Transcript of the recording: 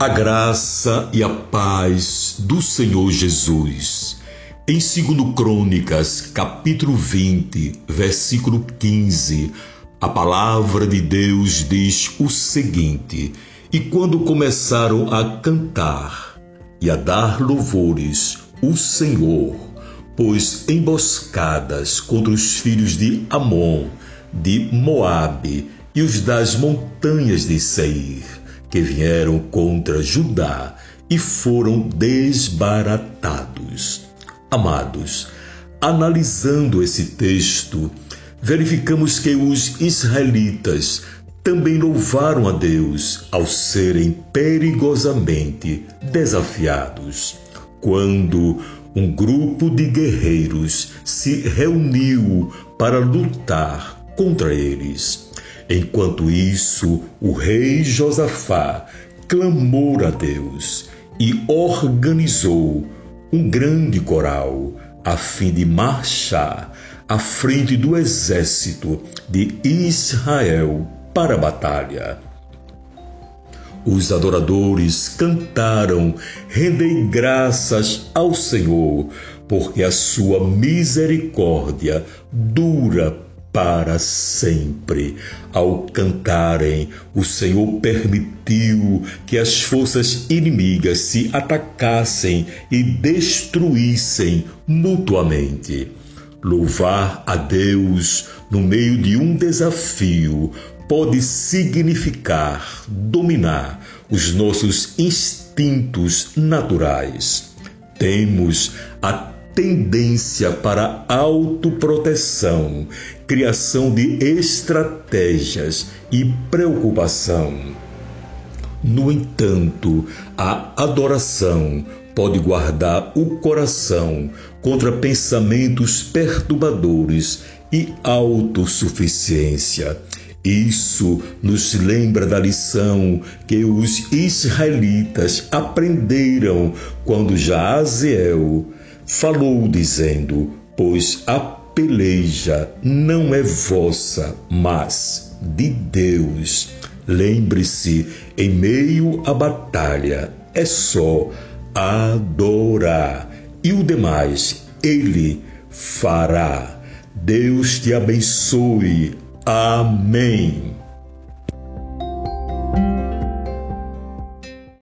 A graça e a paz do Senhor Jesus. Em 2 Crônicas, capítulo 20, versículo 15, a palavra de Deus diz o seguinte: E quando começaram a cantar e a dar louvores, o Senhor pôs emboscadas contra os filhos de Amon, de Moabe e os das montanhas de Seir que vieram contra Judá e foram desbaratados. Amados, analisando esse texto, verificamos que os israelitas também louvaram a Deus ao serem perigosamente desafiados. Quando um grupo de guerreiros se reuniu para lutar contra eles. Enquanto isso, o rei Josafá clamou a Deus e organizou um grande coral a fim de marchar à frente do exército de Israel para a batalha. Os adoradores cantaram: Rendei graças ao Senhor, porque a sua misericórdia dura para sempre. Ao cantarem, o Senhor permitiu que as forças inimigas se atacassem e destruíssem mutuamente. Louvar a Deus no meio de um desafio pode significar dominar os nossos instintos naturais. Temos a tendência para autoproteção, criação de estratégias e preocupação. No entanto, a adoração pode guardar o coração contra pensamentos perturbadores e autossuficiência. Isso nos lembra da lição que os israelitas aprenderam quando Jaziel falou dizendo: Pois a peleja não é vossa, mas de Deus. Lembre-se, em meio à batalha é só adorar e o demais ele fará. Deus te abençoe. Amém.